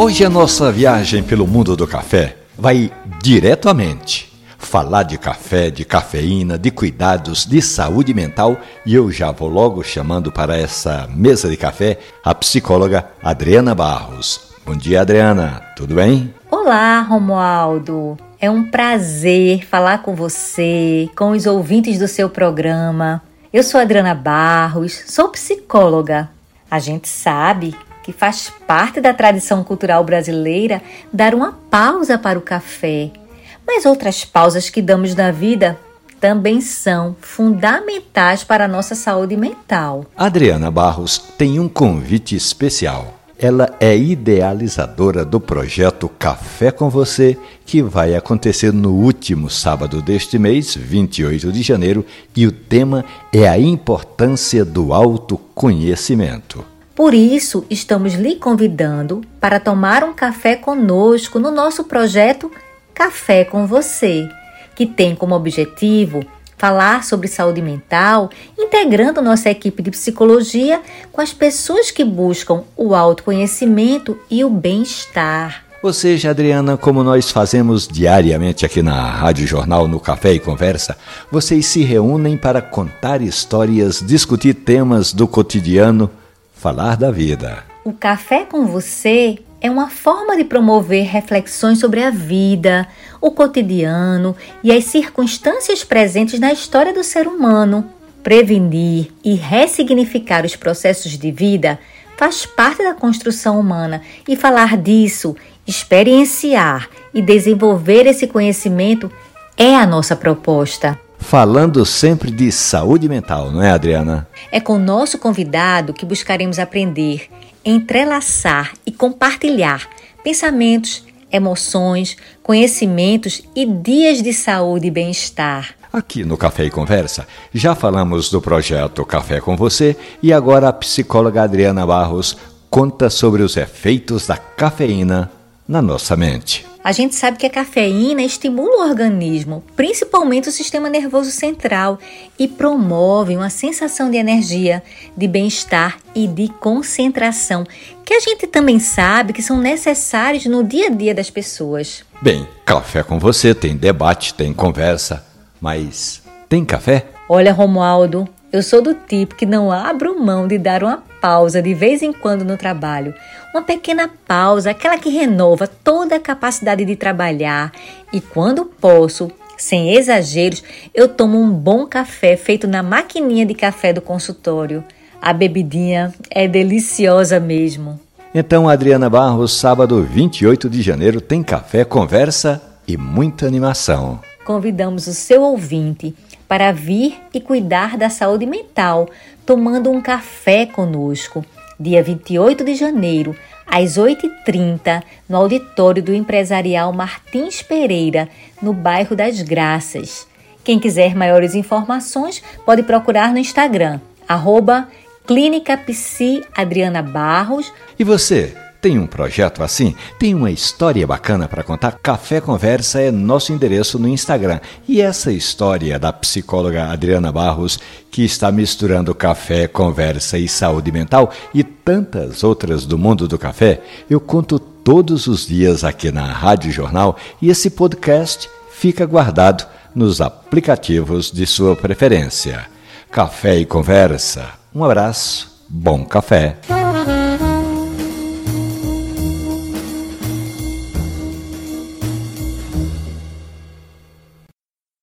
Hoje a nossa viagem pelo mundo do café vai diretamente falar de café, de cafeína, de cuidados, de saúde mental e eu já vou logo chamando para essa mesa de café a psicóloga Adriana Barros. Bom dia, Adriana. Tudo bem? Olá, Romualdo. É um prazer falar com você, com os ouvintes do seu programa. Eu sou Adriana Barros, sou psicóloga. A gente sabe que faz parte da tradição cultural brasileira dar uma pausa para o café. Mas outras pausas que damos na vida também são fundamentais para a nossa saúde mental. Adriana Barros tem um convite especial. Ela é idealizadora do projeto Café com Você, que vai acontecer no último sábado deste mês, 28 de janeiro, e o tema é a importância do autoconhecimento. Por isso, estamos lhe convidando para tomar um café conosco no nosso projeto Café com Você, que tem como objetivo falar sobre saúde mental, integrando nossa equipe de psicologia com as pessoas que buscam o autoconhecimento e o bem-estar. Ou seja, Adriana, como nós fazemos diariamente aqui na Rádio Jornal, no Café e Conversa, vocês se reúnem para contar histórias, discutir temas do cotidiano, falar da vida. O Café com Você é uma forma de promover reflexões sobre a vida, o cotidiano e as circunstâncias presentes na história do ser humano. Prevenir e ressignificar os processos de vida faz parte da construção humana e falar disso, experienciar e desenvolver esse conhecimento é a nossa proposta. Falando sempre de saúde mental, não é, Adriana? É com o nosso convidado que buscaremos aprender entrelaçar e compartilhar pensamentos, emoções, conhecimentos e dias de saúde e bem-estar. Aqui no Café e Conversa, já falamos do projeto Café com Você e agora a psicóloga Adriana Barros conta sobre os efeitos da cafeína na nossa mente. A gente sabe que a cafeína estimula o organismo, principalmente o sistema nervoso central, e promove uma sensação de energia, de bem-estar e de concentração, que a gente também sabe que são necessários no dia a dia das pessoas. Bem, café com você tem debate, tem conversa, mas tem café? Olha, Romualdo, eu sou do tipo que não abro mão de dar uma pausa de vez em quando no trabalho. Uma pequena pausa, aquela que renova toda a capacidade de trabalhar. E quando posso, sem exageros, eu tomo um bom café feito na maquininha de café do consultório. A bebidinha é deliciosa mesmo. Então, Adriana Barros, sábado 28 de janeiro, tem café, conversa e muita animação. Convidamos o seu ouvinte para vir e cuidar da saúde mental, tomando um café conosco, dia 28 de janeiro, às 8h30, no auditório do empresarial Martins Pereira, no bairro das Graças. Quem quiser maiores informações pode procurar no Instagram, arroba Clínica Psi Adriana Barros. E você? Tem um projeto assim? Tem uma história bacana para contar? Café Conversa é nosso endereço no Instagram. E essa história da psicóloga Adriana Barros, que está misturando café, conversa e saúde mental e tantas outras do mundo do café, eu conto todos os dias aqui na Rádio Jornal e esse podcast fica guardado nos aplicativos de sua preferência. Café e Conversa. Um abraço, bom café.